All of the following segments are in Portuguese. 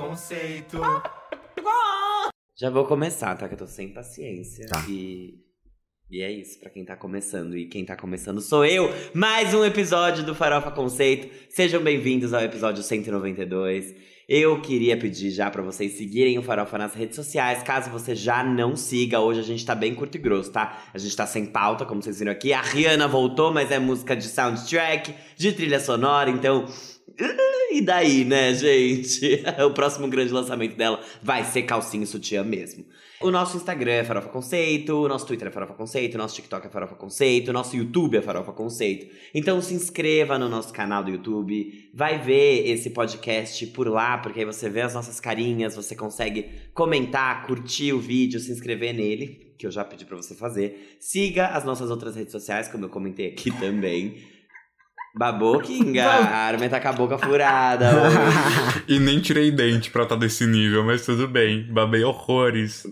Conceito. Já vou começar, tá? Que eu tô sem paciência. Tá. E, e é isso, pra quem tá começando. E quem tá começando sou eu. Mais um episódio do Farofa Conceito. Sejam bem-vindos ao episódio 192. Eu queria pedir já pra vocês seguirem o Farofa nas redes sociais, caso você já não siga. Hoje a gente tá bem curto e grosso, tá? A gente tá sem pauta, como vocês viram aqui. A Rihanna voltou, mas é música de soundtrack, de trilha sonora, então. E daí, né, gente? O próximo grande lançamento dela vai ser calcinha e sutiã mesmo. O nosso Instagram é Farofa Conceito, o nosso Twitter é Farofa Conceito, o nosso TikTok é Farofa Conceito, o nosso YouTube é Farofa Conceito. Então se inscreva no nosso canal do YouTube, vai ver esse podcast por lá, porque aí você vê as nossas carinhas, você consegue comentar, curtir o vídeo, se inscrever nele, que eu já pedi pra você fazer. Siga as nossas outras redes sociais, como eu comentei aqui também. Babou, Kinga. A Armin tá com a boca furada. E nem tirei dente pra estar desse nível, mas tudo bem. Babei horrores.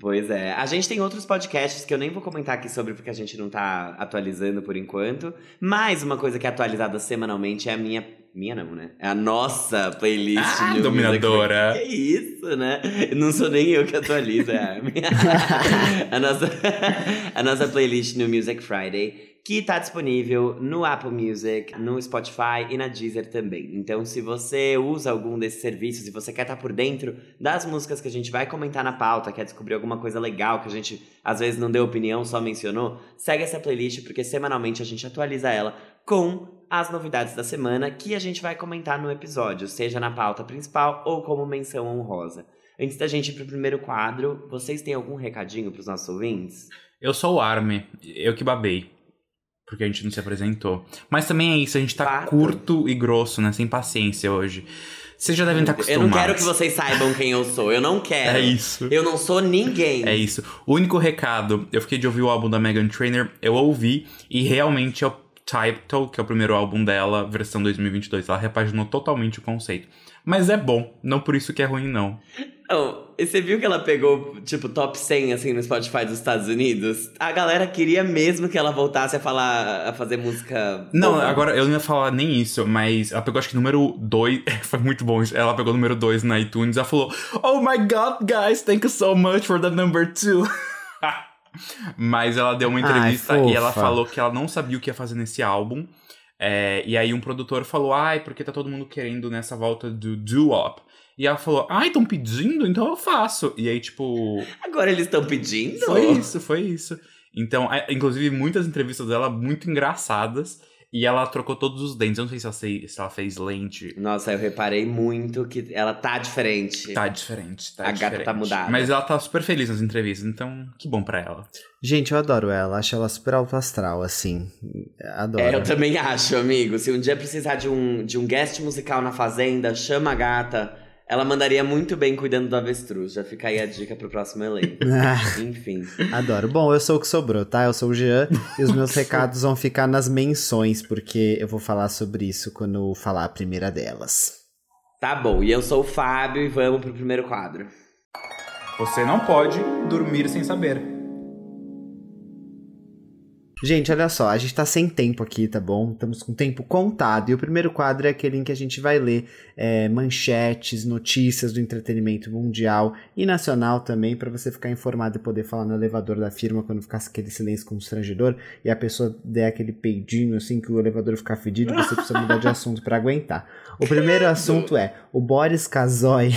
Pois é. A gente tem outros podcasts que eu nem vou comentar aqui sobre porque a gente não tá atualizando por enquanto. Mas uma coisa que é atualizada semanalmente é a minha. Minha não, né? É a nossa playlist. Ah, dominadora. Que isso, né? Não sou nem eu que atualizo, é a minha. a, nossa, a nossa playlist New Music Friday. Que tá disponível no Apple Music, no Spotify e na Deezer também. Então, se você usa algum desses serviços e você quer estar por dentro das músicas que a gente vai comentar na pauta, quer descobrir alguma coisa legal que a gente às vezes não deu opinião, só mencionou, segue essa playlist porque semanalmente a gente atualiza ela com as novidades da semana que a gente vai comentar no episódio, seja na pauta principal ou como menção honrosa. Antes da gente ir pro primeiro quadro, vocês têm algum recadinho pros nossos ouvintes? Eu sou o Arme, eu que babei. Porque a gente não se apresentou. Mas também é isso, a gente tá Fato. curto e grosso, né? Sem paciência hoje. Vocês já devem estar Eu acostumados. não quero que vocês saibam quem eu sou, eu não quero. É isso. Eu não sou ninguém. É isso. O único recado, eu fiquei de ouvir o álbum da Megan Trainor, eu ouvi, e realmente é o Title, que é o primeiro álbum dela, versão 2022. Ela repaginou totalmente o conceito. Mas é bom, não por isso que é ruim, não. Oh, e você viu que ela pegou, tipo, top 100, assim, no Spotify dos Estados Unidos? A galera queria mesmo que ela voltasse a falar, a fazer música... Não, boa. agora eu não ia falar nem isso, mas ela pegou acho que número 2. Foi muito bom isso. Ela pegou número 2 na iTunes e ela falou: Oh my god, guys, thank you so much for the number 2. mas ela deu uma Ai, entrevista e ela falou que ela não sabia o que ia fazer nesse álbum. É, e aí um produtor falou: Ai, porque tá todo mundo querendo nessa volta do doo-wop. E ela falou: Ai, estão pedindo? Então eu faço. E aí, tipo. Agora eles estão pedindo? Foi isso, foi isso. Então, inclusive, muitas entrevistas dela muito engraçadas. E ela trocou todos os dentes. Eu não sei se ela, sei- se ela fez lente. Nossa, eu reparei muito que ela tá diferente. Tá diferente, tá A gata diferente. tá mudada. Mas ela tá super feliz nas entrevistas, então que bom pra ela. Gente, eu adoro ela. Acho ela super alto astral, assim. Adoro. É, eu também acho, amigo. Se um dia precisar de um, de um guest musical na Fazenda, chama a gata. Ela mandaria muito bem cuidando do avestruz. Já fica aí a dica pro próximo elenco. Enfim. Adoro. Bom, eu sou o que sobrou, tá? Eu sou o Jean e os meus recados vão ficar nas menções, porque eu vou falar sobre isso quando falar a primeira delas. Tá bom, e eu sou o Fábio e vamos pro primeiro quadro. Você não pode dormir sem saber. Gente, olha só, a gente tá sem tempo aqui, tá bom? Estamos com tempo contado. E o primeiro quadro é aquele em que a gente vai ler é, manchetes, notícias do entretenimento mundial e nacional também, pra você ficar informado e poder falar no elevador da firma quando ficar aquele silêncio constrangedor e a pessoa der aquele peidinho assim que o elevador ficar fedido, você precisa mudar de assunto pra aguentar. O primeiro assunto é: o Boris Casoy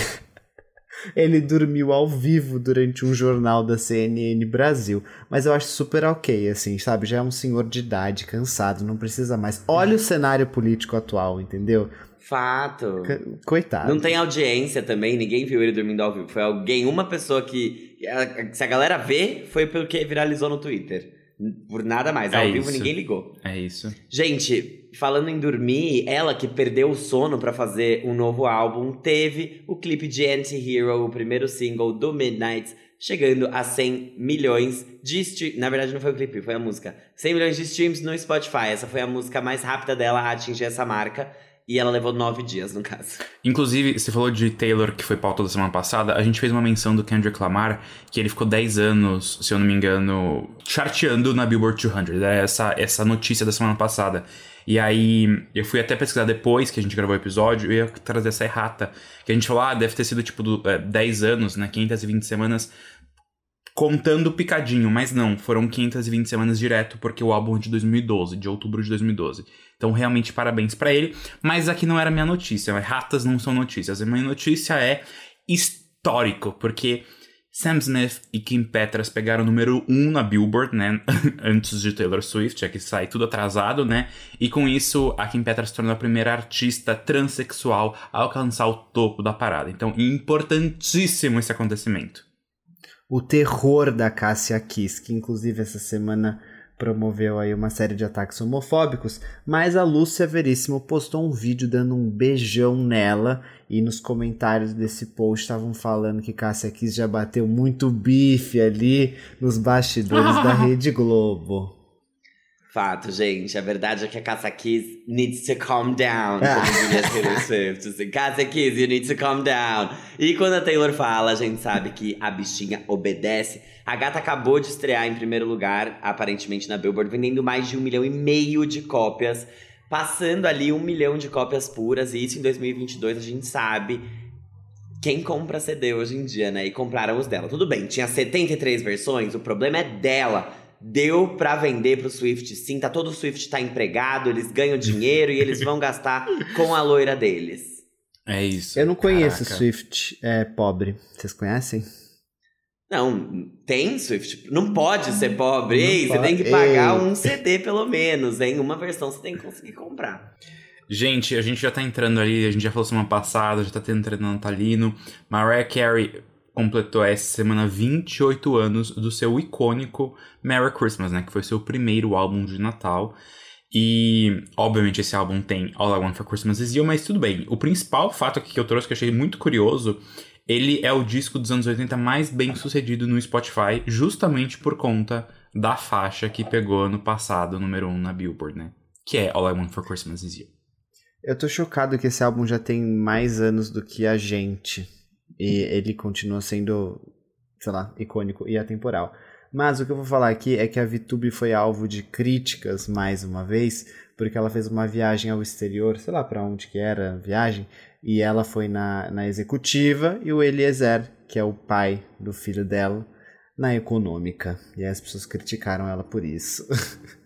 ele dormiu ao vivo durante um jornal da CNN Brasil. Mas eu acho super ok, assim, sabe? Já é um senhor de idade, cansado, não precisa mais. Olha o cenário político atual, entendeu? Fato. Coitado. Não tem audiência também, ninguém viu ele dormindo ao vivo. Foi alguém, uma pessoa que. Se a galera vê, foi porque viralizou no Twitter. Por nada mais. É Ao vivo isso. ninguém ligou. É isso. Gente, falando em dormir, ela que perdeu o sono pra fazer um novo álbum, teve o clipe de Anti-Hero, o primeiro single do Midnight, chegando a 100 milhões de streams. Na verdade, não foi o clipe, foi a música. 100 milhões de streams no Spotify. Essa foi a música mais rápida dela a atingir essa marca. E ela levou nove dias, no caso. Inclusive, você falou de Taylor, que foi pauta da semana passada. A gente fez uma menção do Kendrick Lamar, que ele ficou 10 anos, se eu não me engano, charteando na Billboard 200. É essa, essa notícia da semana passada. E aí, eu fui até pesquisar depois que a gente gravou o episódio e ia trazer essa errata. Que a gente falou, ah, deve ter sido tipo do, é, 10 anos, né? 520 semanas contando picadinho, mas não, foram 520 semanas direto, porque o álbum é de 2012, de outubro de 2012. Então, realmente, parabéns para ele. Mas aqui não era minha notícia, ratas não são notícias. A minha notícia é histórico, porque Sam Smith e Kim Petras pegaram o número 1 um na Billboard, né? Antes de Taylor Swift, é que sai tudo atrasado, né? E com isso, a Kim Petras se tornou a primeira artista transexual a alcançar o topo da parada. Então, importantíssimo esse acontecimento o terror da Cássia Kiss, que inclusive essa semana promoveu aí uma série de ataques homofóbicos, mas a Lúcia Veríssimo postou um vídeo dando um beijão nela e nos comentários desse post estavam falando que Cássia Kiss já bateu muito bife ali nos bastidores da Rede Globo. Fato, gente. A verdade é que a Casa Kiss needs to calm down, como diria Taylor Swift. Assim, Casa Kiss, you need to calm down. E quando a Taylor fala, a gente sabe que a bichinha obedece. A gata acabou de estrear em primeiro lugar, aparentemente na Billboard, vendendo mais de um milhão e meio de cópias. Passando ali um milhão de cópias puras. E isso em 2022 a gente sabe quem compra CD hoje em dia, né? E compraram os dela. Tudo bem, tinha 73 versões, o problema é dela deu para vender pro Swift sim, tá todo o Swift tá empregado, eles ganham dinheiro e eles vão gastar com a loira deles. É isso. Eu não conheço Caraca. Swift é, pobre. Vocês conhecem? Não, tem Swift. Não pode ser pobre. Ei, pode. você tem que pagar Ei. um CD pelo menos. Em uma versão você tem que conseguir comprar. Gente, a gente já tá entrando ali, a gente já falou semana passada, já tá tendo treino natalino. Mariah Carey completou essa semana 28 anos do seu icônico Merry Christmas, né? Que foi seu primeiro álbum de Natal. E, obviamente, esse álbum tem All I Want for Christmas Is You, mas tudo bem. O principal fato aqui que eu trouxe, que eu achei muito curioso, ele é o disco dos anos 80 mais bem sucedido no Spotify, justamente por conta da faixa que pegou no passado, número 1 um na Billboard, né? Que é All I Want for Christmas Is You. Eu tô chocado que esse álbum já tem mais anos do que a gente. E ele continua sendo, sei lá, icônico e atemporal. Mas o que eu vou falar aqui é que a VTube foi alvo de críticas mais uma vez, porque ela fez uma viagem ao exterior, sei lá para onde que era a viagem, e ela foi na, na executiva e o Eliezer, que é o pai do filho dela, na econômica. E as pessoas criticaram ela por isso.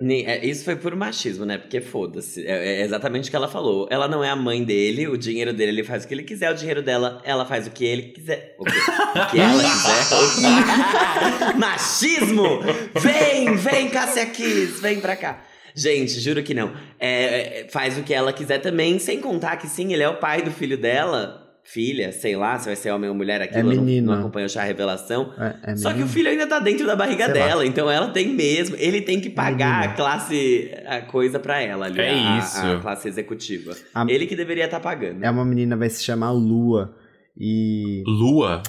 É, isso foi por machismo, né? Porque foda-se. É, é, exatamente o que ela falou. Ela não é a mãe dele, o dinheiro dele ele faz o que ele quiser, o dinheiro dela, ela faz o que ele quiser. O que, o que ela quiser. machismo! Vem, vem, Cássia Kiss, vem pra cá. Gente, juro que não. É, é, faz o que ela quiser também, sem contar que sim, ele é o pai do filho dela filha, sei lá, se vai ser homem ou mulher aqui, é menina. não, não já a revelação. É, é Só que o filho ainda tá dentro da barriga sei dela, lá. então ela tem mesmo, ele tem que pagar a classe, a coisa pra ela ali, é a, isso. a classe executiva. A, ele que deveria estar tá pagando. É uma menina, vai se chamar Lua, e... Lua?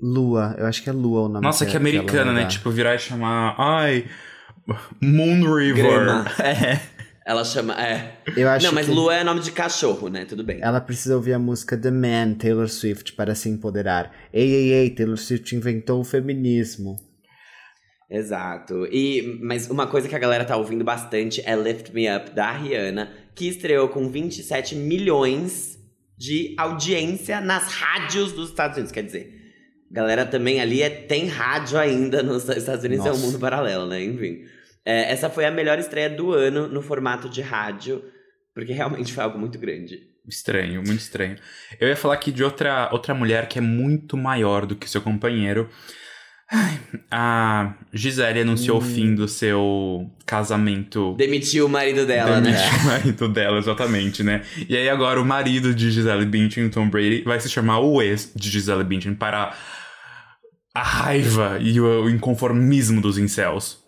Lua, eu acho que é Lua o nome Nossa, que, que americana, né? Tipo, virar e chamar, ai, Moon River. É. Ela chama. É. Eu acho Não, mas que... Lua é nome de cachorro, né? Tudo bem. Ela precisa ouvir a música The Man, Taylor Swift, para se empoderar. Ei, ei, ei, Taylor Swift inventou o feminismo. Exato. E, mas uma coisa que a galera tá ouvindo bastante é Lift Me Up, da Rihanna, que estreou com 27 milhões de audiência nas rádios dos Estados Unidos. Quer dizer, galera também ali é, tem rádio ainda nos Estados Unidos, Nossa. é um mundo paralelo, né? Enfim. É, essa foi a melhor estreia do ano no formato de rádio, porque realmente foi algo muito grande. Estranho, muito estranho. Eu ia falar aqui de outra, outra mulher que é muito maior do que seu companheiro. A Gisele anunciou hum. o fim do seu casamento. Demitiu o marido dela, Demitiu né? Demitiu o marido dela, exatamente, né? E aí agora o marido de Gisele Bündchen, Tom Brady, vai se chamar o ex de Gisele Bündchen para a raiva e o inconformismo dos incels.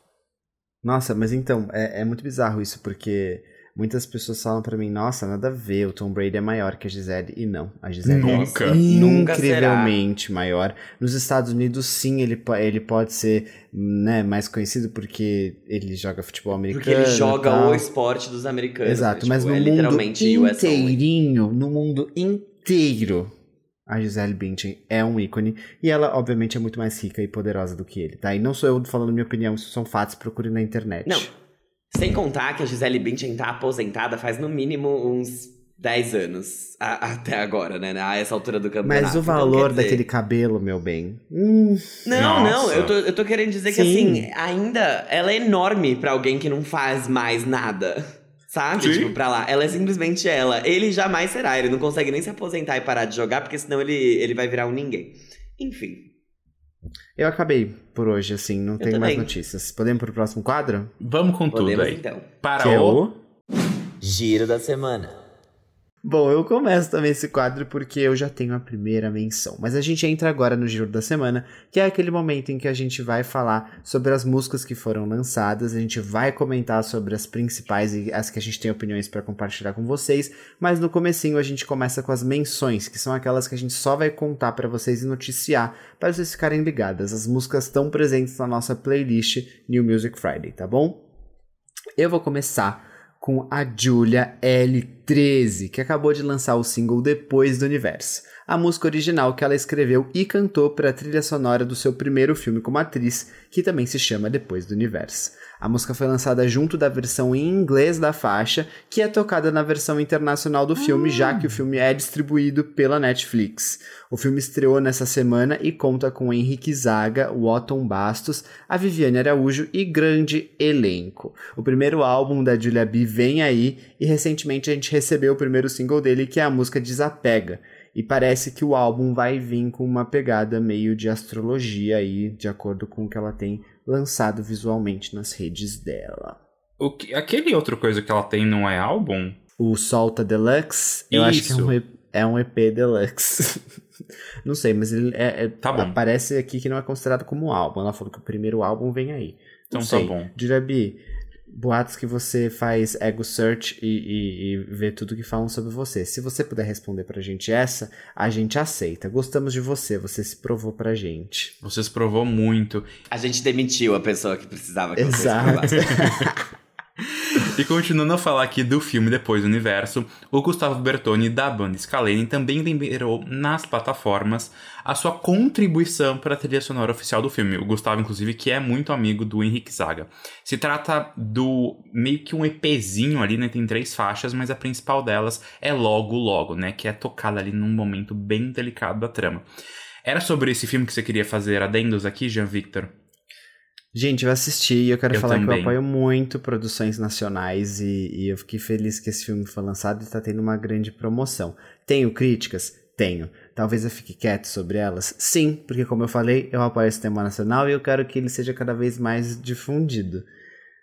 Nossa, mas então, é, é muito bizarro isso, porque Muitas pessoas falam pra mim, nossa, nada a ver, o Tom Brady é maior que a Gisele. E não, a Gisele Nunca. é Nunca incrivelmente maior. Nos Estados Unidos, sim, ele, ele pode ser né, mais conhecido porque ele joga futebol americano. Porque ele joga tal. o esporte dos americanos. Exato, né? mas Tipo, no é mundo inteirinho, no mundo inteiro, a Gisele Bündchen é um ícone. E ela, obviamente, é muito mais rica e poderosa do que ele, tá? E não sou eu falando minha opinião, isso são fatos, procure na internet. Não, sem contar que a Gisele Bündchen tá aposentada faz no mínimo uns 10 anos. a- até agora, né? A essa altura do campeonato. Mas o Então, valor quer dizer- daquele cabelo, meu bem. Hum, Não, não, Nossa. eu tô, eu tô querendo dizer que Sim. assim, ainda ela é enorme pra alguém que não faz mais nada. Sabe? Sim. Tipo, pra lá. Ela é simplesmente ela. Ele jamais será. Ele não consegue nem se aposentar e parar de jogar, porque senão ele, ele vai virar um ninguém. Enfim. eu acabei por hoje, assim, não tenho mais notícias. Podemos pro próximo quadro? Vamos com tudo Podemos aí. então. Para que é o... Giro da semana. Bom, eu começo também esse quadro porque eu já tenho a primeira menção. Mas a gente entra agora no Giro da Semana, que é aquele momento em que a gente vai falar sobre as músicas que foram lançadas, a gente vai comentar sobre as principais e as que a gente tem opiniões para compartilhar com vocês, mas no comecinho a gente começa com as menções, que são aquelas que a gente só vai contar para vocês e noticiar, para vocês ficarem ligadas. As músicas estão presentes na nossa playlist New Music Friday, tá bom? Eu vou começar com a Julia L13, que acabou de lançar o single Depois do Universo. A música original que ela escreveu e cantou para a trilha sonora do seu primeiro filme como atriz, que também se chama Depois do Universo. A música foi lançada junto da versão em inglês da faixa, que é tocada na versão internacional do filme, já que o filme é distribuído pela Netflix. O filme estreou nessa semana e conta com Henrique Zaga, Otton Bastos, a Viviane Araújo e grande elenco. O primeiro álbum da Julia B vem aí e recentemente a gente recebeu o primeiro single dele, que é a música Desapega. E parece que o álbum vai vir com uma pegada meio de astrologia aí, de acordo com o que ela tem lançado visualmente nas redes dela. o que- Aquele outra coisa que ela tem não é álbum? O Solta Deluxe, eu acho que é um, E- é um EP Deluxe. não sei, mas ele é, é- Tá bom. aparece aqui que não é considerado como álbum. Ela falou que o primeiro álbum vem aí. Então Não tá sei. bom. Jurabi, boatos que você faz ego search e, e, e vê tudo que falam sobre você. Se você puder responder pra gente essa, a gente aceita. Gostamos de você, você se provou pra gente. Você se provou muito. A gente demitiu a pessoa que precisava que Exato. provassem. E continuando a falar aqui do filme Depois do Universo, o Gustavo Bertoni da banda Scalene também liberou nas plataformas a sua contribuição para a trilha sonora oficial do filme. O Gustavo, inclusive, que é muito amigo do Henrique Zaga. Se trata do meio que um EPzinho ali, né? Tem três faixas, mas a principal delas é Logo Logo, né? Que é tocada ali num momento bem delicado da trama. Era sobre esse filme que você queria fazer adendos aqui, Jean Victor? Gente, eu assisti e eu quero Eu falar que eu também. apoio muito produções nacionais e, e eu fiquei feliz que esse filme foi lançado e tá tendo uma grande promoção. Tenho críticas? Tenho. Talvez eu fique quieto sobre elas? Sim, porque como eu falei, eu apoio o cinema nacional e eu quero que ele seja cada vez mais difundido.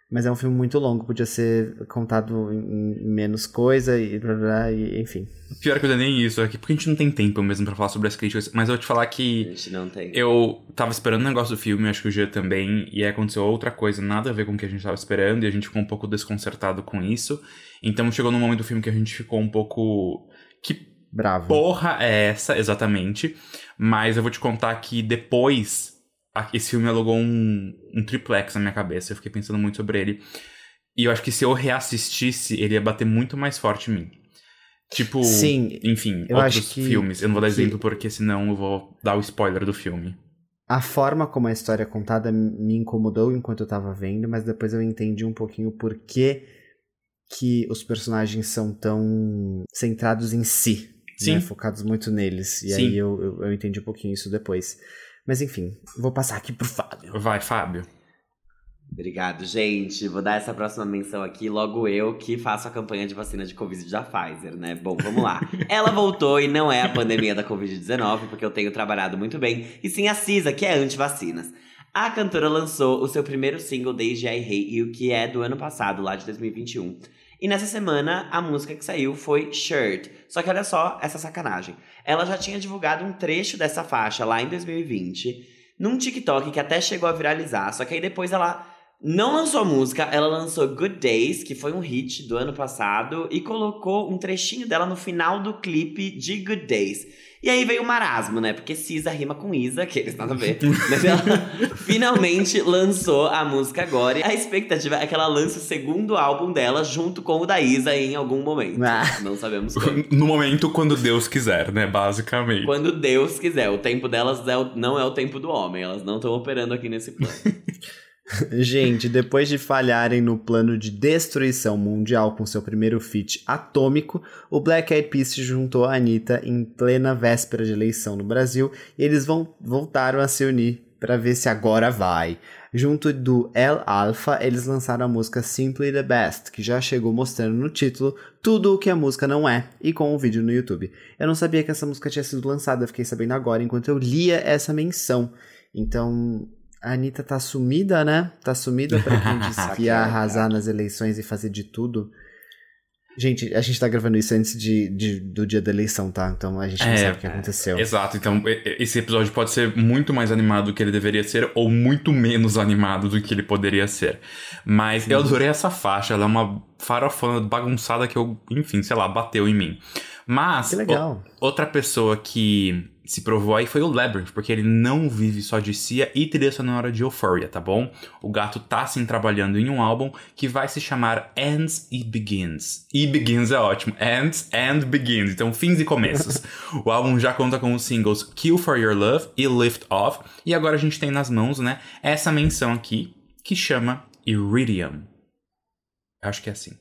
Mas é um filme muito longo, podia ser contado em, menos coisa e blá blá, e enfim. Pior que eu nem isso aqui, porque a gente não tem tempo mesmo pra falar sobre as críticas, mas eu vou te falar A que gente não tem. eu tava esperando um negócio do filme, acho que o Jean também, e aí aconteceu outra coisa, nada a ver com o que a gente tava esperando, e a gente ficou um pouco desconcertado com isso. Então chegou num momento do filme que a gente ficou um pouco. Que Bravo. porra é essa, exatamente? Mas eu vou te contar que depois a- esse filme alugou um, um triplex na minha cabeça, eu fiquei pensando muito sobre ele. E eu acho que se eu reassistisse, ele ia bater muito mais forte em mim. Tipo, Sim, enfim, eu outros acho que- filmes. Eu não vou dar que- exemplo porque senão eu vou dar o spoiler do filme. A forma como a história é contada me incomodou enquanto eu tava vendo, mas depois eu entendi um pouquinho por que, que os personagens são tão centrados em si. Sim. Né? Focados muito neles. E Sim. aí eu, eu, eu entendi um pouquinho isso depois. Mas enfim, vou passar aqui pro Fábio. Vai, Fábio. Obrigado, gente. Vou dar essa próxima menção aqui, logo eu que faço a campanha de vacina de Covid da Pfizer, né? Bom, vamos lá. Ela voltou e não é a pandemia da Covid-19, porque eu tenho trabalhado muito bem, e sim a CISA, que é anti-vacinas. A cantora lançou o seu primeiro single desde I Hate You, que é do ano passado, lá de 2021. E nessa semana, a música que saiu foi Shirt. Só que olha só essa sacanagem. Ela já tinha divulgado um trecho dessa faixa lá em 2020, num TikTok que até chegou a viralizar, só que aí depois ela não lançou música, ela lançou Good Days, que foi um hit do ano passado, e colocou um trechinho dela no final do clipe de Good Days. E aí veio o marasmo, né? Porque Cisa rima com Isa, que eles nada a ver. Mas ela finalmente lançou a música agora. E a expectativa é que ela lance o segundo álbum dela junto com o da Isa em algum momento. Ah. Não sabemos quando. No momento quando Deus quiser, né? Basicamente. Quando Deus quiser. O tempo delas é o- não é o tempo do homem. Elas não estão operando aqui nesse plano. Gente, depois de falharem no plano de destruição mundial com seu primeiro feat atômico, o Black Eyed Peas se juntou à Anitta em plena véspera de eleição no Brasil e eles vão, voltaram a se unir para ver se agora vai. Junto do El Alpha, eles lançaram a música Simply the Best, que já chegou mostrando no título tudo o que a música não é, e com um vídeo no YouTube. Eu não sabia que essa música tinha sido lançada, fiquei sabendo agora enquanto eu lia essa menção. Então, a Anitta tá sumida, né? Tá sumida pra quem disse que ia arrasar nas eleições e fazer de tudo. Gente, a gente tá gravando isso antes de, de- do dia da eleição, tá? Então a gente não É, sabe o que aconteceu. Exato, então esse episódio pode ser muito mais animado do que ele deveria ser, ou muito menos animado do que ele poderia ser. Mas eu adorei essa faixa, ela é uma farofona bagunçada que eu, enfim, sei lá, bateu em mim. Mas outra pessoa que se provou aí foi o Labyrinth, porque ele não vive só de Cia e trilha sonora de Euphoria, tá bom? O gato tá sim trabalhando em um álbum que vai se chamar Ends e Begins. E Begins é ótimo. Ends and Begins. Então, fins e começos. o álbum já conta com os singles Kill for Your Love e Lift Off. E agora a gente tem nas mãos, né, essa menção aqui que chama Iridium. Acho que é assim.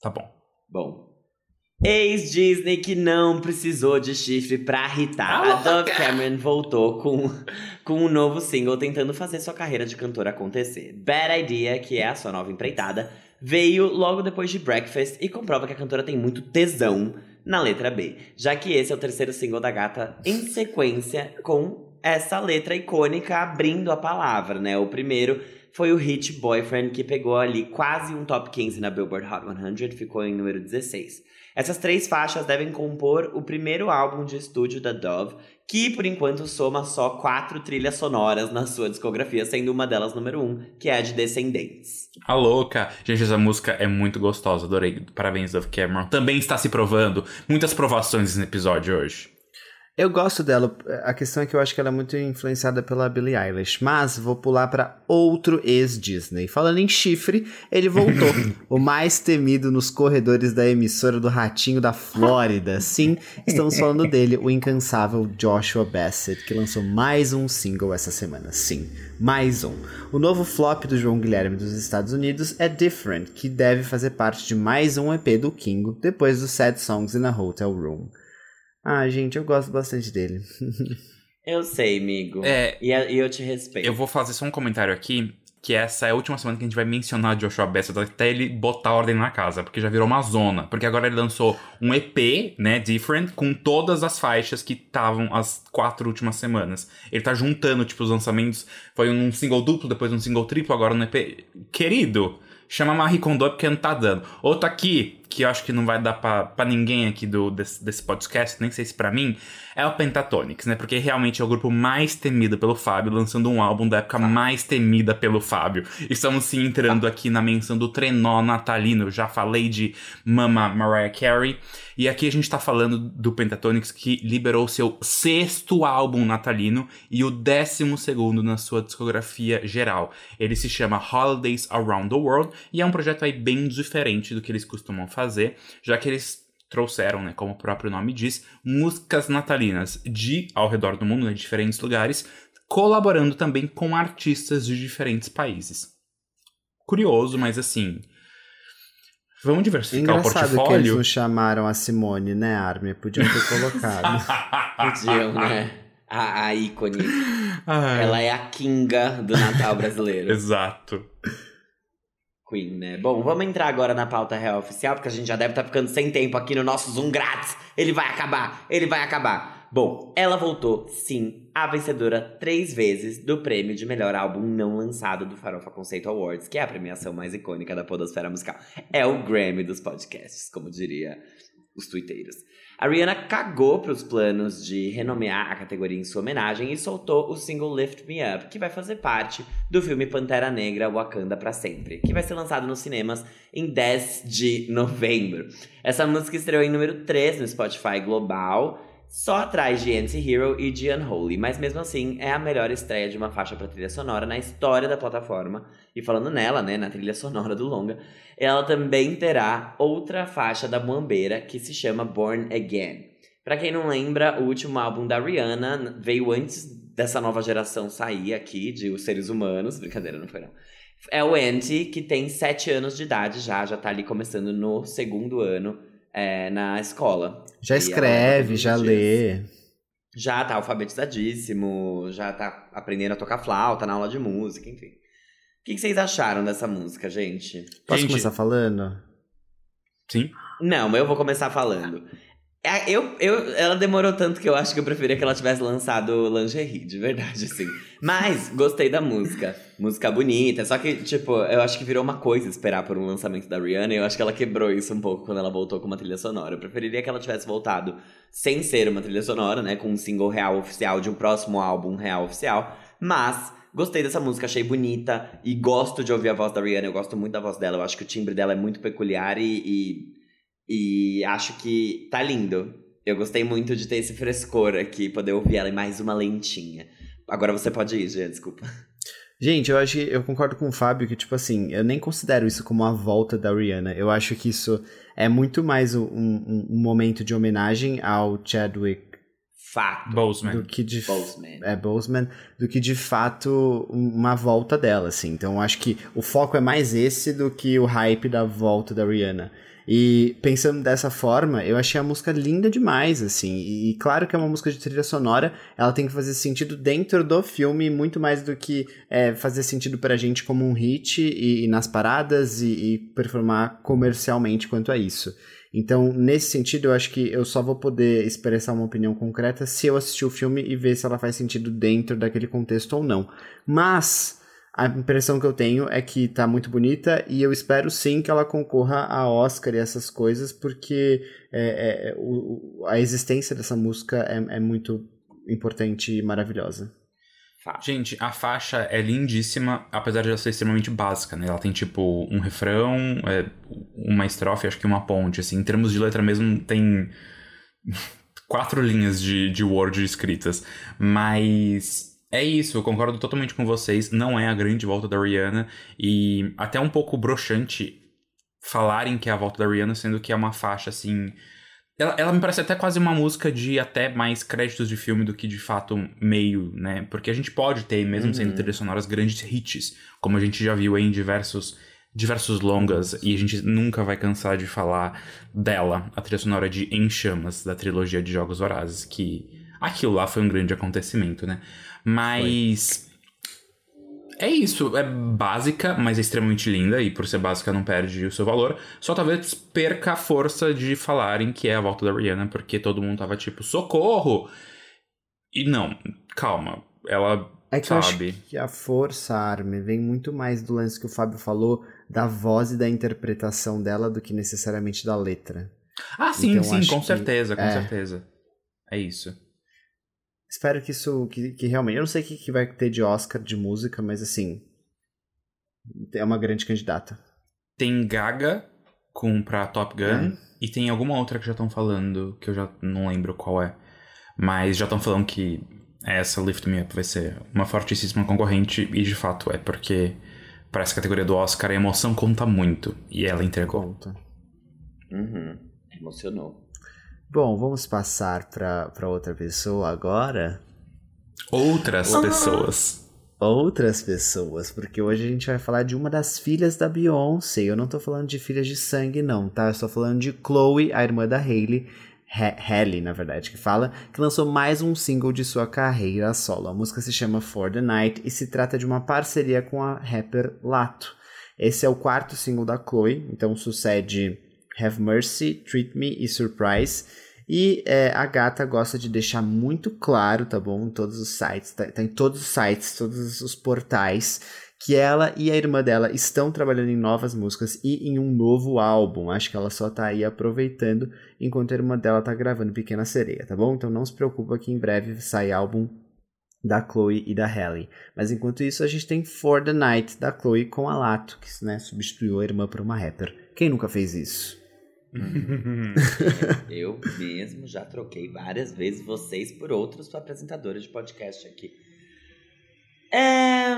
Tá bom. Bom. Ex-Disney que não precisou de chifre pra irritar. A Dove Cameron voltou com, com um novo single tentando fazer sua carreira de cantora acontecer. Bad Idea, que é a sua nova empreitada, veio logo depois de Breakfast e comprova que a cantora tem muito tesão na letra B, já que esse é o terceiro single da gata em sequência com essa letra icônica abrindo a palavra, né? O primeiro foi o hit Boyfriend, que pegou ali quase um top 15 na Billboard Hot 100, ficou em número 16. Essas três faixas devem compor o primeiro álbum de estúdio da Dove, que por enquanto soma só quatro trilhas sonoras na sua discografia, sendo uma delas número um, que é a de Descendentes. A louca. Gente, essa música é muito gostosa. Adorei. Parabéns, Dove Cameron. Também está se provando. Muitas provações nesse episódio hoje. Eu gosto dela, a questão é que eu acho que ela é muito influenciada pela Billie Eilish, mas vou pular pra outro ex-Disney. Falando em chifre, ele voltou, o mais temido nos corredores da emissora do Ratinho da Flórida. Sim, estamos falando dele, o incansável Joshua Bassett, que lançou mais um single essa semana. Sim, mais um. O novo flop do João Guilherme dos Estados Unidos é Different, que deve fazer parte de mais um EP do Kingo, depois do Sad Songs in a Hotel Room. Ah, gente, eu gosto bastante dele. Eu sei, amigo. É. E, a- e eu te respeito. Eu vou fazer só um comentário aqui. Que essa é a última semana que a gente vai mencionar Joshua Bassett até ele botar ordem na casa, porque já virou uma zona. Porque agora ele lançou um EP, né, Different, com todas as faixas que estavam as quatro últimas semanas. Ele tá juntando, tipo, os lançamentos. Foi um single duplo, depois um single triplo, agora um EP. Querido, chama Marie Kondo porque não tá dando. Outro aqui, que eu acho que não vai dar pra, pra ninguém aqui do, desse, desse podcast, nem sei se pra mim, é o Pentatonix, né? Porque realmente é o grupo mais temido pelo Fábio, lançando um álbum da época mais temida pelo Fábio. Estamos sim entrando aqui na menção do trenó natalino. Eu já falei de Mama Mariah Carey. E aqui a gente tá falando do Pentatonix que liberou seu sexto álbum natalino e o décimo segundo na sua discografia geral. Ele se chama Holidays Around the World e é um projeto aí bem diferente do que eles costumam fazer, já que eles trouxeram, né, como o próprio nome diz, músicas natalinas de ao redor do mundo, né, de diferentes lugares, colaborando também com artistas de diferentes países. Curioso, mas assim, vamos diversificar o Engraçado que eles portfólio. não chamaram a Simone, né, Armin? Podiam ter colocado. Podiam, né? A, a ícone. Ai, Ela é a Kinga do Natal brasileiro. Exato. Queen, né? Bom, vamos entrar agora na pauta real oficial, porque a gente já deve estar ficando sem tempo aqui no nosso Zoom grátis. Ele vai acabar, ele vai acabar. Bom, ela voltou, sim, a vencedora três vezes do prêmio de melhor álbum não lançado do Farofa Conceito Awards, que é a premiação mais icônica da podosfera musical. É o Grammy dos podcasts, como diria os twitteiros. A Rihanna cagou para os planos de renomear a categoria em sua homenagem e soltou o single Lift Me Up, que vai fazer parte do filme Pantera Negra Wakanda para sempre, que vai ser lançado nos cinemas em 10 de novembro. Essa música estreou em número 3 no Spotify Global, só atrás de Anti-Hero e de Unholy, mas mesmo assim é a melhor estreia de uma faixa para trilha sonora na história da plataforma. E falando nela, né, na trilha sonora do longa, ela também terá outra faixa da Muambeira que se chama Born Again. Para quem não lembra, o último álbum da Rihanna veio antes dessa nova geração sair aqui, de Os Seres Humanos. Brincadeira, não foi não. É o Anti, que tem 7 anos de idade já, já tá ali começando no segundo ano é, na escola. Já escreve, já lê. Já tá alfabetizadíssimo, já tá aprendendo a tocar flauta na aula de música, enfim. O que, que vocês acharam dessa música, gente? Posso Gente- começar falando? Sim. Não, eu vou começar falando. É, Eu, eu, ela demorou tanto que eu acho que eu preferia que ela tivesse lançado lingerie, de verdade, assim. Mas gostei da música. Música bonita. Só que, tipo, eu acho que virou uma coisa esperar por um lançamento da Rihanna. E eu acho que ela quebrou isso um pouco quando ela voltou com uma trilha sonora. Eu preferiria que ela tivesse voltado sem ser uma trilha sonora, né? Com um single real oficial de um próximo álbum real oficial. Mas. Gostei dessa música, achei bonita e gosto de ouvir a voz da Rihanna. Eu gosto muito da voz dela. Eu acho que o timbre dela é muito peculiar e, e e acho que tá lindo. Eu gostei muito de ter esse frescor aqui, poder ouvir ela em mais uma lentinha. Agora você pode ir, Jean, desculpa. Gente, eu acho que eu concordo com o Fábio que, tipo assim, eu nem considero isso como a volta da Rihanna. Eu acho que isso é muito mais um, um- um momento de homenagem ao Chadwick Fato. Boseman. do que de Boseman. é Boseman do que de fato uma volta dela, assim. Então eu acho que o foco é mais esse do que o hype da volta da Rihanna. E pensando dessa forma, eu achei a música linda demais, assim. E, e claro que é uma música de trilha sonora, ela tem que fazer sentido dentro do filme, muito mais do que é, fazer sentido pra gente como um hit e, e nas paradas e, e performar comercialmente quanto a isso. Então, nesse sentido, eu acho que eu só vou poder expressar uma opinião concreta se eu assistir o filme e ver se ela faz sentido dentro daquele contexto ou não. Mas a impressão que eu tenho é que tá muito bonita e eu espero sim que ela concorra a Oscar e essas coisas, porque é, é, o- o- a existência dessa música é, é muito importante e maravilhosa. Gente, a faixa é lindíssima, apesar de ela ser extremamente básica, né? Ela tem, tipo, um refrão, é, uma estrofe, acho que uma ponte, assim. Em termos de letra mesmo, tem quatro linhas de, de Word escritas. Mas é isso, eu concordo totalmente com vocês. Não é a grande volta da Rihanna. E até um pouco broxante falarem que é a volta da Rihanna, sendo que é uma faixa, assim... Ela, ela me parece até quase uma música de até mais créditos de filme do que de fato meio, né? Porque a gente pode ter, mesmo sendo Uhum. trilhas sonoras, grandes hits, como a gente já viu em diversos, diversos longas, e a gente nunca vai cansar de falar dela, a trilha sonora de Em Chamas, da trilogia de Jogos Vorazes, que aquilo lá foi um grande acontecimento, né? Mas. É isso, é básica, mas é extremamente linda, e por ser básica não perde o seu valor. Só talvez perca a força de falarem que é a volta da Rihanna, porque todo mundo tava tipo, socorro! E não, calma, ela É que eu acho sabe. que a força, Arme, vem muito mais do lance que o Fábio falou, da voz e da interpretação dela do que necessariamente da letra. Ah, sim, Então, sim, com certeza, com é. certeza. É isso. Espero que isso, que, que realmente, eu não sei o que, que vai ter de Oscar de música, mas assim, é uma grande candidata. Tem Gaga com pra Top Gun, É. e tem alguma outra que já estão falando, que eu já não lembro qual é. Mas já estão falando que essa Lift Me Up vai ser uma fortíssima concorrente, e de fato é, porque para essa categoria do Oscar a emoção conta muito, e ela entregou. Conta. Uhum. Emocionou. Bom, vamos passar pra pra outra pessoa agora. Outras pessoas. Outras pessoas, porque hoje a gente vai falar de uma das filhas da Beyoncé. Eu não tô falando de filhas de sangue, não, tá? Eu estou falando de Chloe, a irmã da Hailey. Ha- Halle, na verdade, que fala, que lançou mais um single de sua carreira solo. A música se chama For the Night e se trata de uma parceria com a rapper Lato. Esse é o quarto single da Chloe, então sucede Have Mercy, Treat Me e Surprise. E é, a gata gosta de deixar muito claro, tá bom? Em todos os sites, tá, tá em todos os sites, todos os portais, que ela e a irmã dela estão trabalhando em novas músicas e em um novo álbum. Acho que ela só tá aí aproveitando enquanto a irmã dela tá gravando Pequena Sereia, tá bom? Então não se preocupa que em breve sai álbum da Chloe e da Halle. Mas enquanto isso, a gente tem For the Night da Chloe com a Lato, que né, substituiu a irmã por uma rapper. Quem nunca fez isso? eu mesmo já troquei várias vezes vocês por outros apresentadores de podcast aqui. É...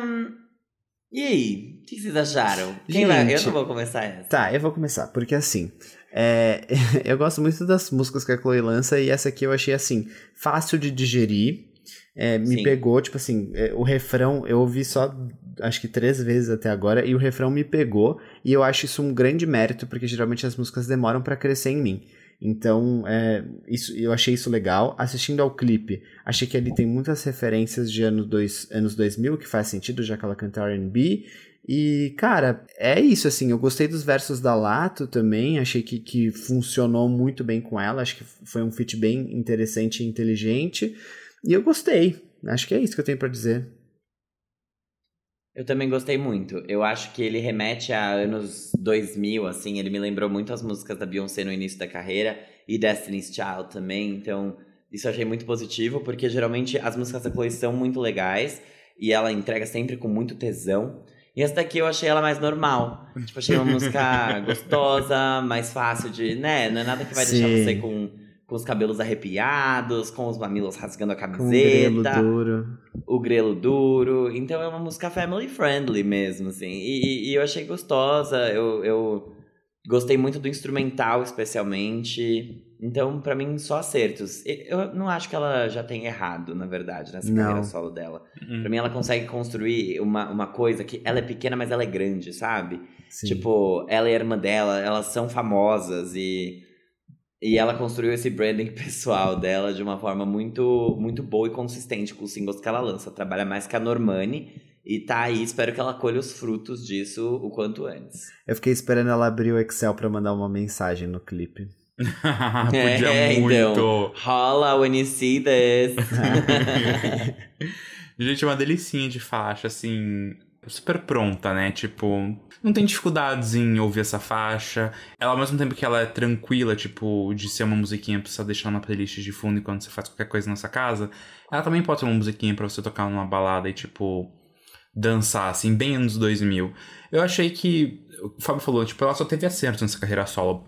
E aí, o que vocês acharam? Quem Gente, vai? Eu não vou começar essa. Tá, eu vou começar, porque assim. É, eu gosto muito das músicas que a Chloe lança e essa aqui eu achei assim, fácil de digerir. É, me Sim. pegou, tipo assim, é, o refrão eu ouvi só acho que três vezes até agora e o refrão me pegou e eu acho isso um grande mérito porque geralmente as músicas demoram pra crescer em mim. Então, é, isso, eu achei isso legal. Assistindo ao clipe, achei que ele tem muitas referências de anos, dois, anos 2000, que faz sentido, já que ela canta R&B. E, cara, é isso, assim, eu gostei dos versos da Lato também, achei que, que funcionou muito bem com ela, acho que foi um feat bem interessante e inteligente. E eu gostei. Acho que é isso que eu tenho para dizer. Eu também gostei muito. Eu acho que ele remete a anos 2000, assim. Ele me lembrou muito as músicas da Beyoncé no início da carreira e Destiny's Child também. Então, isso eu achei muito positivo, porque geralmente as músicas da Chloe são muito legais e ela entrega sempre com muito tesão. E essa daqui eu achei ela mais normal. Tipo, achei uma música gostosa, mais fácil de. né? Não é nada que vai Sim. deixar você com, com os cabelos arrepiados, com os mamilos rasgando a Com o grelo camiseta duro. o grelo duro. Então é uma música family friendly mesmo, assim. E, e- e eu achei gostosa. Eu, eu gostei muito do instrumental, especialmente. Então, pra mim, só acertos. E- Eu não acho que ela já tenha errado, na verdade, nessa Não. carreira solo dela. Pra mim, ela consegue construir uma, uma coisa que ela é pequena, mas ela é grande, sabe? Sim. Tipo, ela e a irmã dela, elas são famosas e. E ela construiu esse branding pessoal dela de uma forma muito, muito boa e consistente com os singles que ela lança. Trabalha mais que a Normani e tá aí, espero que ela colhe os frutos disso o quanto antes. Eu fiquei esperando ela abrir o Excel pra mandar uma mensagem no clipe. Podia É, muito. então. Rola when you see this. Gente, é uma delicinha de faixa, assim, super pronta, né? Tipo, não tem dificuldades em ouvir essa faixa. Ela, ao mesmo tempo que ela é tranquila, tipo, de ser uma musiquinha pra você deixar na playlist de fundo enquanto você faz qualquer coisa na sua casa, ela também pode ser uma musiquinha pra você tocar numa balada e, tipo, dançar, assim, bem anos 2000. Eu achei que, o Fábio falou, tipo, ela só teve acerto nessa carreira solo.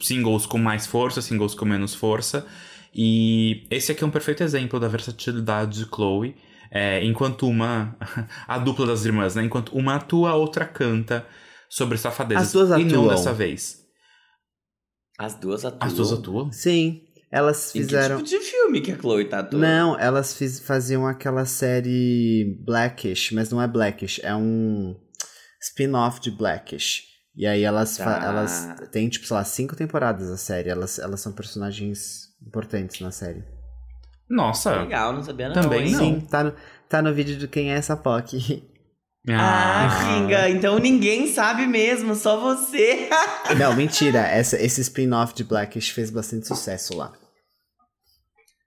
Singles com mais força, singles com menos força. E esse aqui é um perfeito exemplo da versatilidade de Chloe. É, enquanto uma. A dupla das irmãs, né? Enquanto uma atua, a outra canta sobre safadezas. As duas E não atuam. dessa vez. As duas atuam. As duas atuam? Sim, elas Em fizeram. que tipo de filme que a Chloe tá atuando? Não, elas fiz- faziam aquela série Blackish, mas não é Blackish, é um spin-off de Blackish. E aí elas, fa- Tá. elas têm, tipo, sei lá, cinco temporadas a série. Elas, elas são personagens importantes na série. Nossa. Legal, não sabia não. Também hein? não. Sim, tá no, tá no vídeo de quem é essa POC. Ah, Kinga, então ninguém sabe mesmo, só você. não, mentira. Essa, esse spin-off de Blackish fez bastante sucesso lá.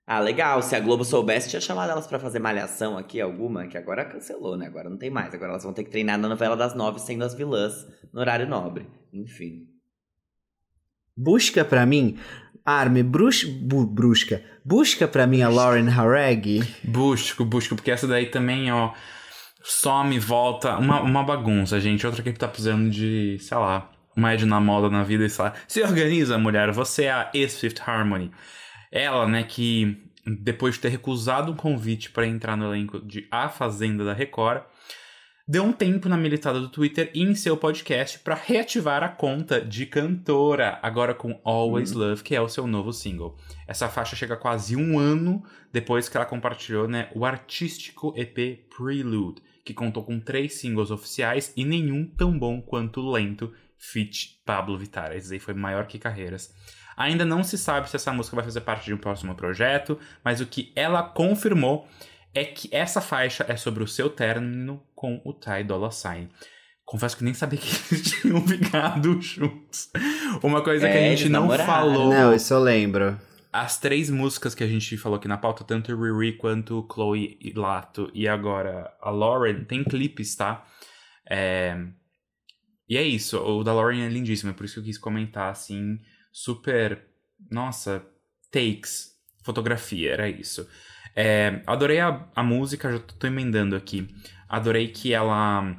Ah, legal. Se a Globo soubesse, tinha chamado elas pra fazer malhação aqui, alguma, que agora cancelou, né? Agora não tem mais. Agora elas vão ter que treinar na novela das nove, sendo as vilãs no horário nobre. Enfim. Busca pra mim, Arme, brus, bu, brusca. Busca pra mim a Lauren Harag. Busco, busco, porque essa daí também, ó. Some, volta. Uma, uma bagunça, gente. Outra que tá precisando de, sei lá, uma Ed na moda na vida e sei lá. Se organiza, mulher. Você é a ex-Fifth Harmony. Ela, né, que depois de ter recusado um convite pra entrar no elenco de A Fazenda da Record, deu um tempo na militada do Twitter e em seu podcast pra reativar a conta de cantora, agora com Always Love, que é o seu novo single. Essa faixa chega quase um ano depois que ela compartilhou né, o artístico EP Prelude, que contou com três singles oficiais e nenhum tão bom quanto Lento, feat Pablo Vittar. Esse aí foi maior que carreiras. Ainda não se sabe se essa música vai fazer parte de um próximo projeto, mas o que ela confirmou é que essa faixa é sobre o seu término com o Ty Dolla Sign. Confesso que nem sabia que eles tinham ficado juntos. Uma coisa que É, a gente eles não namoraram. falou. Não, isso eu lembro. as três músicas que a gente falou aqui na pauta, tanto Riri quanto Chloe e Lato e agora a Lauren, tem clipes, tá? É... E é isso, o da Lauren é lindíssimo, é por isso que eu quis comentar, assim, super, nossa, takes, fotografia, era isso. É, adorei a, a música, já tô emendando aqui. Adorei que ela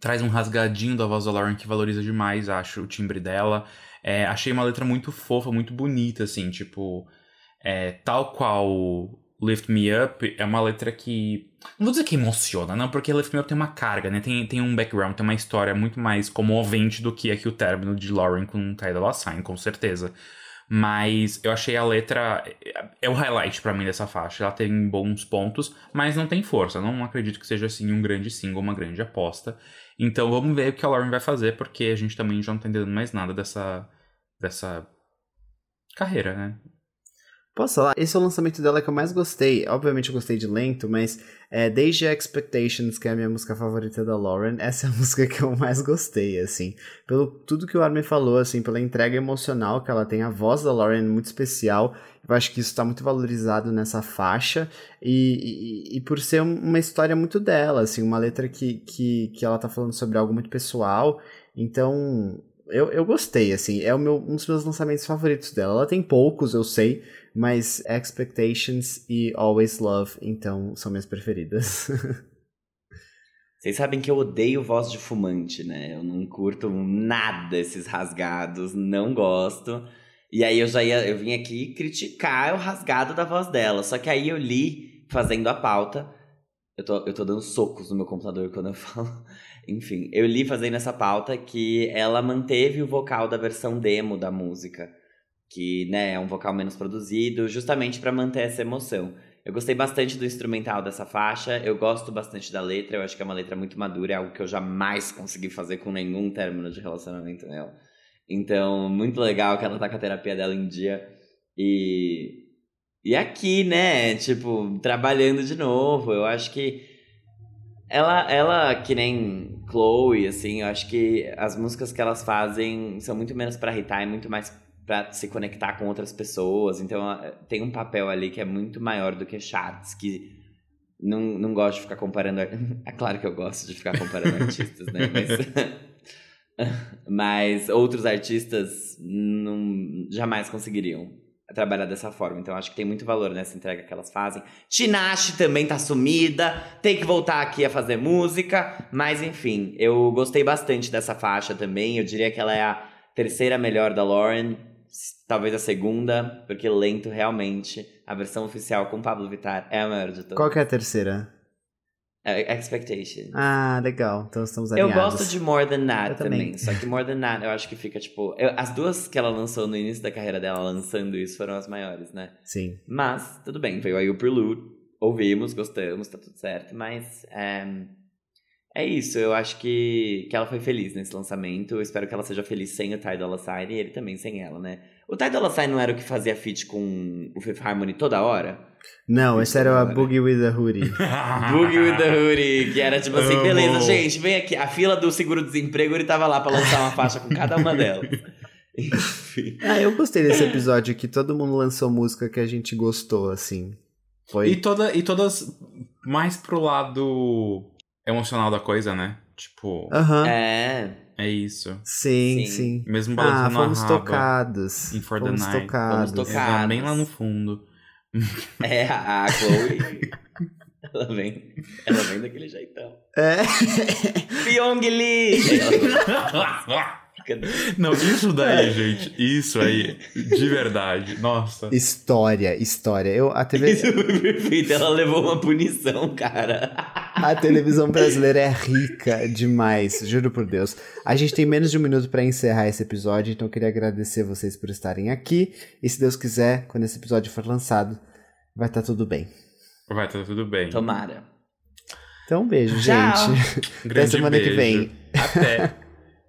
traz um rasgadinho da voz da Lauren que valoriza demais, acho, o timbre dela. É, achei uma letra muito fofa, muito bonita, assim, tipo. É, tal qual Lift Me Up é uma letra que. Não vou dizer que emociona, não, porque Lift Me Up tem uma carga, né? Tem, tem um background, tem uma história muito mais comovente do que aqui o término de Lauren com Ty Dolla Sign, com certeza. Mas eu achei a letra. É o highlight para mim dessa faixa. Ela tem bons pontos, mas não tem força. Não acredito que seja assim um grande single, uma grande aposta. Então vamos ver o que a Lauren vai fazer, porque a gente também já não tá entendendo mais nada dessa. dessa carreira, né? Posso falar? Esse é o lançamento dela que eu mais gostei. Obviamente eu gostei de lento, mas é, desde Expectations, que é a minha música favorita da Lauren, essa é a música que eu mais gostei, assim. Pelo tudo que o Armin falou, assim, pela entrega emocional que ela tem, a voz da Lauren é muito especial. Eu acho que isso está muito valorizado nessa faixa. E, e, e, por ser uma história muito dela, assim, uma letra que, que, que ela tá falando sobre algo muito pessoal. Então, eu, eu gostei, assim, é o meu, um dos meus lançamentos favoritos dela. Ela tem poucos, eu sei, mas Expectations e Always Love, então, são minhas preferidas. Vocês sabem que eu odeio voz de fumante, né? Eu não curto nada esses rasgados, não gosto. E aí eu já ia, eu vim aqui criticar o rasgado da voz dela. Só que aí eu li, fazendo a pauta. Eu tô, eu tô dando socos no meu computador quando eu falo. Enfim, eu li fazendo essa pauta que ela manteve o vocal da versão demo da música que né, é um vocal menos produzido, justamente para manter essa emoção. Eu gostei bastante do instrumental dessa faixa, eu gosto bastante da letra, eu acho que é uma letra muito madura, é algo que eu jamais consegui fazer com nenhum término de relacionamento nela. Então, muito legal que ela tá com a terapia dela em dia. E. E aqui, né? Tipo, trabalhando de novo. Eu acho que. Ela, ela que nem Chloe, assim, eu acho que as músicas que elas fazem são muito menos para irritar e muito mais para se conectar com outras pessoas. Então tem um papel ali que é muito maior do que chats, que não, não gosto de ficar comparando. É claro que eu gosto de ficar comparando artistas, né? Mas, mas outros artistas não, jamais conseguiriam trabalhar dessa forma. Então acho que tem muito valor nessa entrega que elas fazem. Tinashe também tá sumida, tem que voltar aqui a fazer música, mas enfim, eu gostei bastante dessa faixa também. Eu diria que ela é a terceira melhor da Lauren, talvez a segunda, porque lento realmente. A versão oficial com Pablo Vittar é a maior de todas. Qual que é a terceira? É Expectation. Ah, legal. Então estamos alinhados. Eu gosto de More Than That também. também. Só que More Than That eu acho que fica, tipo... Eu, as duas que ela lançou no início da carreira dela, lançando isso, foram as maiores, né? Sim. Mas, tudo bem. Veio aí o Prelude. Ouvimos, gostamos, tá tudo certo. Mas... É... É isso, eu acho que, que ela foi feliz nesse lançamento. Eu espero que ela seja feliz sem o Ty Dolla Sign e ele também sem ela, né? O Ty Dolla Sign não era o que fazia feat com o Fifth Harmony toda hora? Não, esse era o Boogie with the Hoodie. Boogie with the Hoodie, que era tipo assim, beleza, gente, vem aqui. A fila do seguro-desemprego, ele tava lá pra lançar uma faixa com cada uma delas. Enfim. Ah, eu gostei desse episódio que todo mundo lançou música que a gente gostou, assim. Foi... E, toda, e todas mais pro lado emocional da coisa, né? Tipo. Uhum. É. É isso. Sim, sim. sim. Mesmo balançando ah, fomos a raba, tocados. Em For fomos the Night. Tocados. Fomos tocados. bem lá no fundo. É, a Chloe. ela vem. Ela vem daquele jeitão. É. Pyong Lee! Não, isso daí, gente. Isso aí. De verdade. Nossa. História, história. Eu, a TV... Isso foi perfeito. Ela levou uma punição, cara. A televisão brasileira é rica demais, juro por Deus. A gente tem menos de um minuto para encerrar esse episódio, então eu queria agradecer vocês por estarem aqui. E se Deus quiser, quando esse episódio for lançado, vai estar tá tudo bem. Vai estar tá tudo bem. Tomara. Então, um beijo, Tchau. gente. Até semana beijo. que vem. Até.